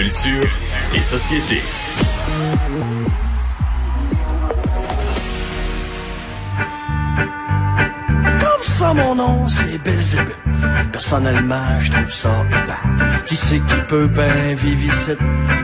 Culture et société. Comme ça, mon nom, c'est Belzébuth. Personnellement, je trouve ça épais. Qui c'est qui peut bien vivre ici?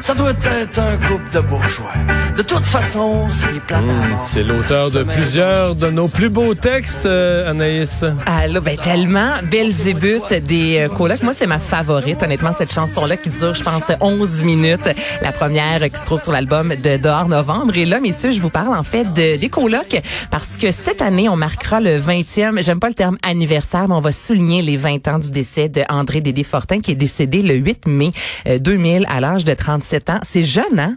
Ça doit être un couple de bourgeois. De toute façon, c'est plat Mmh, C'est l'auteur de plusieurs de nos plus beaux textes, euh, Anaïs. Ah là, ben tellement. Belzébuth des euh, colocs. Moi, c'est ma favorite, honnêtement, cette chanson-là qui dure, je pense, 11 minutes. La première euh, qui se trouve sur l'album de Dehors Novembre. Et là, messieurs, je vous parle en fait de, des colocs parce que cette année, on marquera le 20e, j'aime pas le terme anniversaire, mais on va souligner les 20 ans du décès de André Dédé Fortin qui est décédé le 8 mai euh, 2000 à l'âge de 37 ans. C'est jeune, hein?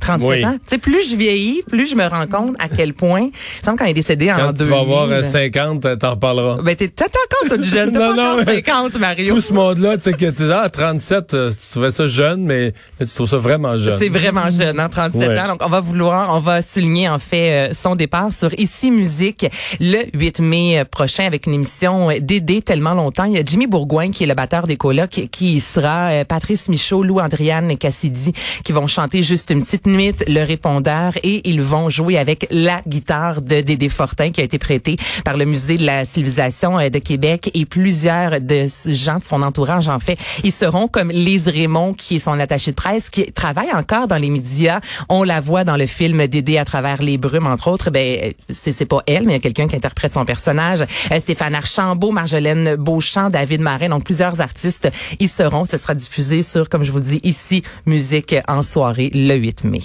37 Oui. ans. Tu sais, plus je vieillis, plus je me rends compte à quel point, il semble il est décédé en 2000. tu vas avoir euh, 50, euh, t'en reparleras. Ben, t'es, encore toute jeune. Non, pas non, encore mais 50, Mario. Tout ce monde-là, tu sais que tu ah, 37, euh, tu trouvais ça jeune, mais là, tu trouves ça vraiment jeune. C'est vraiment jeune, hein, 37 Ouais. ans. Donc, on va vouloir, on va souligner, en fait, euh, son départ sur Ici Musique le 8 mai prochain avec une émission dédiée tellement longtemps. Il y a Jimmy Bourgoin, qui est le batteur des colocs, qui y sera, euh, Patrice Michaud, Lou Andriane Cassidy, qui vont chanter juste une petite le répondeur, et ils vont jouer avec la guitare de Dédé Fortin, qui a été prêtée par le Musée de la civilisation euh, de Québec, et plusieurs de gens de son entourage, en fait, ils seront comme Lise Raymond, qui est son attaché de presse, qui travaille encore dans les médias. On la voit dans le film Dédé à travers les brumes, entre autres. Ben, c'est pas elle, mais il y a quelqu'un qui interprète son personnage. Euh, Stéphane Archambault, Marjolaine Beauchamp, David Marin, donc plusieurs artistes y seront. Ce sera diffusé sur, comme je vous dis, ici, musique en soirée le 8 mai.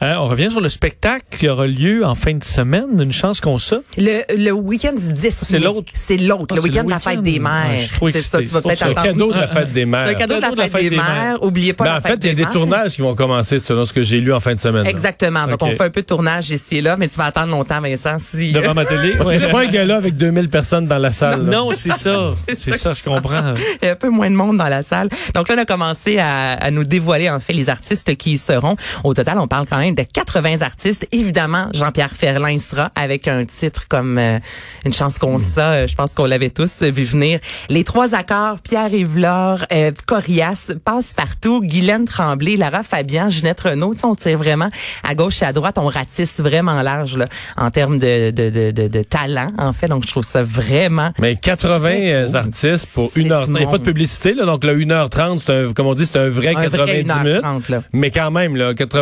Hein, on revient sur le spectacle qui aura lieu en fin de semaine. Une chance qu'on ça. Le, le week-end du 10 C'est l'autre. C'est l'autre. Ah, le c'est week-end de la fête des mères. Ah, je suis trop c'est ça, tu vas excité. peut-être C'est un cadeau de la fête des mères. C'est un cadeau de la fête, des, mères. Oubliez pas Ben, la en fête fait, il y a des mères. tournages qui vont commencer selon ce que j'ai lu en fin de semaine. là. Exactement. Donc, on fait un peu de tournage ici et là, mais tu vas attendre longtemps, Vincent. Si... Devant ma télé. Parce que je suis pas un gars là avec 2000 personnes dans la salle. là. Non, c'est ça. C'est ça ça, je comprends. Il y a un peu moins de monde dans la salle. Donc là, on a commencé à, à nous dévoiler en fait les artistes qui y seront. Au total, on parle quand même de 80 artistes. Évidemment, Jean-Pierre Ferlin sera avec un titre comme euh, Une chance qu'on ça. euh, Je pense qu'on l'avait tous vu venir. Les trois accords, Pierre Yvelore, euh, Corias, Passe-Partout, Guylaine Tremblay, Lara Fabian, Ginette Renault. On tire vraiment à gauche et à droite. On ratisse vraiment large là, en termes de, de, de, de, de talent, en fait. Donc, je trouve ça vraiment Mais 80 euh, Oh, artistes pour une heure. Il n'y a pas de publicité, là. Donc, le 1h30, c'est un, comme on dit, c'est un vrai un 90 vrai minutes. 1h30, là. Mais quand même, là, 80,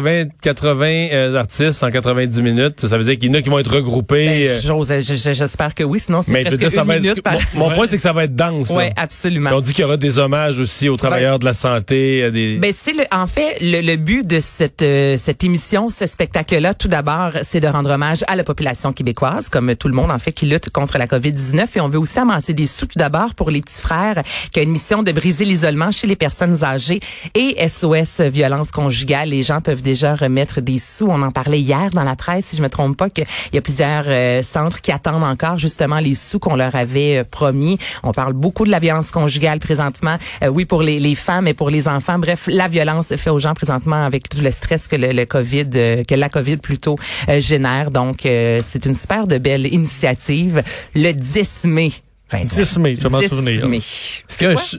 80 euh, artistes en 90 minutes, ça veut dire qu'il y en a qui vont être regroupés. Ben, euh, j'espère que oui, sinon c'est presque dire, ça une va être, minute par... mon, mon point, c'est que ça va être dense. Ouais, absolument. On dit qu'il y aura des hommages aussi aux travailleurs de la santé, des... Ben c'est le, en fait le, le but de cette euh, cette émission, ce spectacle-là. Tout d'abord, c'est de rendre hommage à la population québécoise, comme tout le monde en fait qui lutte contre la COVID-19, et on veut aussi amasser des sous tout d'abord pour les petits frères, qui a une mission de briser l'isolement chez les personnes âgées et SOS violence conjugale. Les gens peuvent déjà remettre des sous. On en parlait hier dans la presse, si je me trompe pas, qu'il y a plusieurs euh, centres qui attendent encore justement les sous qu'on leur avait euh, promis. On parle beaucoup de la violence conjugale présentement. Euh, oui, pour les, les femmes et pour les enfants. Bref, la violence fait aux gens présentement avec tout le stress que le, le COVID, que la COVID plutôt génère. Donc, c'est une super de belle initiative. Le 10 mai. Vincent. 10 mai, je m'en 10 souvenir. mai. Est-ce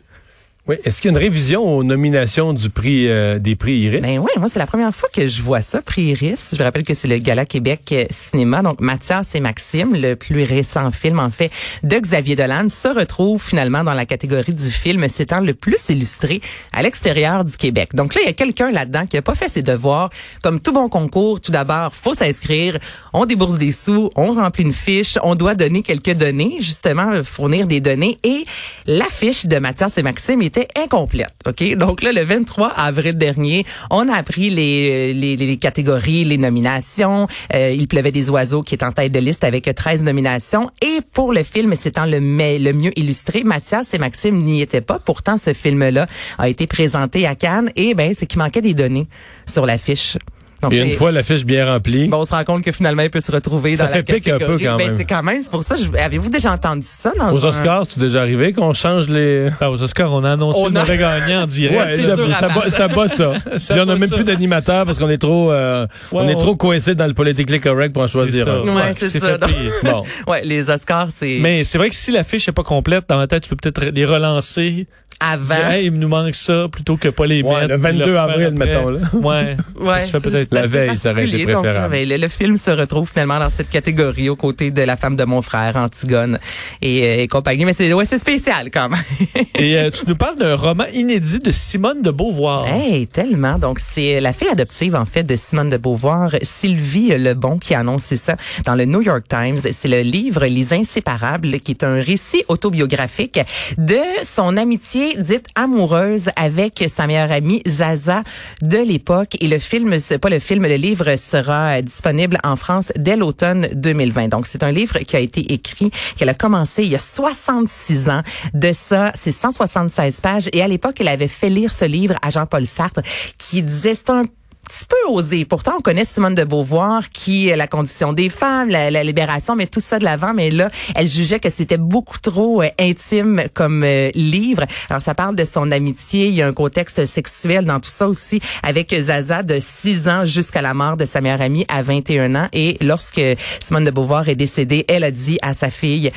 oui, est-ce qu'il y a une révision aux nominations du prix euh, des prix Iris? Ben oui, moi c'est la première fois que je vois ça, prix Iris. Je rappelle que c'est le Gala Québec euh, Cinéma. Donc Mathias et Maxime, le plus récent film en fait de Xavier Dolan, se retrouvent finalement dans la catégorie du film s'étant le plus illustré à l'extérieur du Québec. Donc là, il y a quelqu'un là-dedans qui a pas fait ses devoirs. Comme tout bon concours, tout d'abord, faut s'inscrire, on débourse des sous, on remplit une fiche, on doit donner quelques données, justement fournir des données et la fiche de Mathias et Maxime incomplète. OK? Donc là le 23 avril dernier, on a appris les les, catégories, les nominations, Euh, il pleuvait des oiseaux qui est en tête de liste avec 13 nominations et pour le film s'étant le le mieux illustré, Mathias et Maxime n'y étaient pas. Pourtant ce film-là a été présenté à Cannes et ben c'est qu'il manquait des données sur la fiche. Donc, Et une fois la fiche bien remplie, Bon, on se rend compte que finalement, il peut se retrouver Ça dans la fait pique un peu, quand Ben, même. c'est quand même, c'est pour ça, je- avez-vous déjà entendu ça dans aux un- Oscars, c'est déjà arrivé qu'on change les... Ah, aux Oscars, on a annoncé On le a- mauvais gagnant en direct. Ouais, à ça, bat, ça bat ça. Ça Puis on a bat même ça. plus d'animateurs parce qu'on est trop, euh, on Ouais, est on- trop coincé dans le politically correct pour en choisir ça. un. Ouais, c'est c'est ça. fait payer. Bon. Ouais, les Oscars, c'est Mais c'est vrai que si la fiche n'est pas complète, dans ma tête, tu peux peut-être les relancer avant. Hey, il nous manque ça plutôt que pas les Ouais, mettre. le puis 22 refaire avril, après. mettons, là. Ouais. Ouais. Ça peut-être. La veille, ça aurait été. Donc, préférable. le, le film se retrouve finalement dans cette catégorie aux côtés de la femme de mon frère, Antigone et, euh, et compagnie. Mais c'est ouais, c'est spécial quand même. Et euh, tu nous parles d'un roman inédit de Simone de Beauvoir. Hey, tellement. Donc, c'est la fille adoptive, en fait, de Simone de Beauvoir, Sylvie Lebon, qui a annoncé ça dans le New York Times. C'est le livre Les Inséparables, qui est un récit autobiographique de son amitié dite amoureuse avec sa meilleure amie Zaza de l'époque. Et le film, pas le film, le livre sera disponible en France dès l'automne 2020. Donc, c'est un livre qui a été écrit, qu'elle a commencé il y a 66 ans. De ça, c'est 176 pages. Et à l'époque, elle avait fait lire ce livre à Jean-Paul Sartre, qui disait, c'est un petit peu osé. Pourtant, on connaît Simone de Beauvoir, qui la condition des femmes, la, la libération, mais tout ça de l'avant. Mais là, elle jugeait que c'était beaucoup trop euh, intime comme euh, livre. Alors, ça parle de son amitié. Il y a un contexte sexuel dans tout ça aussi, avec Zaza de 6 ans jusqu'à la mort de sa meilleure amie à 21 ans. Et lorsque Simone de Beauvoir est décédée, elle a dit à sa fille,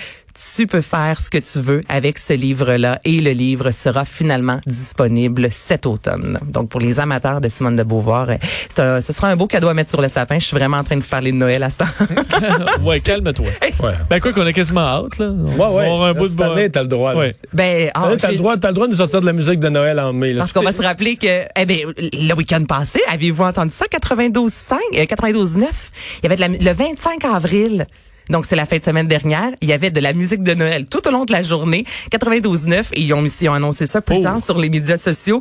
tu peux faire ce que tu veux avec ce livre-là et le livre sera finalement disponible cet automne. Donc pour les amateurs de Simone de Beauvoir, euh, un- ce sera un beau cadeau à mettre sur le sapin. Je suis vraiment en train de vous parler de Noël à ce temps. ouais, calme-toi. Ouais. Ben quoi qu'on a quasiment hâte, là. On Ouais, va ouais. avoir un bout de année, t'as le droit. là. Ouais. ben, ah, t'as le droit, t'as le droit de nous sortir de la musique de Noël en mai. là. Parce qu'on va se rappeler que, eh ben, le week-end passé, avez-vous entendu ça? 92.5, euh, 92.9. Il y avait de la, le 25 avril. Donc, c'est la fin de semaine dernière. Il y avait de la musique de Noël tout au long de la journée. 92.9. Et ils ont, ils ont annoncé ça plus Oh. tard sur les médias sociaux.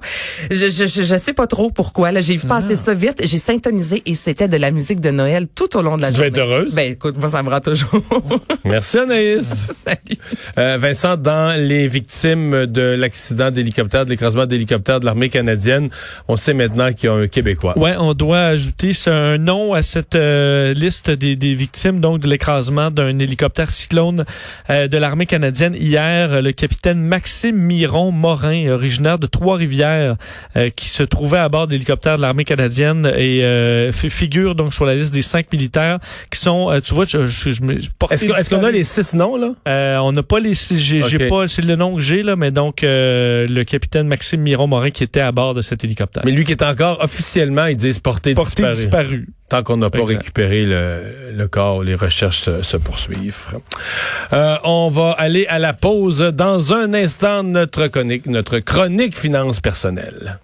Je, je, je, je sais pas trop pourquoi. Là, j'ai vu passer ça vite. J'ai syntonisé et c'était de la musique de Noël tout au long de la Tu journée. être heureuse. Ben, écoute, moi, ça me rend toujours. Merci Anaïs. Salut. Euh, Vincent, dans les victimes de l'accident d'hélicoptère, de l'écrasement d'hélicoptère de l'armée canadienne, on sait maintenant qu'il y a un Québécois. Ouais, on doit ajouter un nom à cette euh, liste des, des victimes donc de l'écrasement d'un hélicoptère cyclone euh, de l'armée canadienne hier, le capitaine Maxime Miron Morin, originaire de Trois-Rivières, euh, qui se trouvait à bord d'hélicoptère de l'armée canadienne et euh, fi- figure donc sur la liste des cinq militaires qui sont, tu vois, je, je, je Est-ce qu'on a les six noms, là? On n'a pas les six- j'ai pas c'est le nom que j'ai là mais donc le capitaine Maxime Miron Morin qui était à bord de cet hélicoptère. Mais lui qui est encore officiellement, ils disent porté, porté disparu. disparu. Tant qu'on n'a pas Exact. récupéré le, le corps, les recherches se, se poursuivent. Euh, on va aller à la pause. Dans un instant, notre chronique, notre chronique finance personnelle.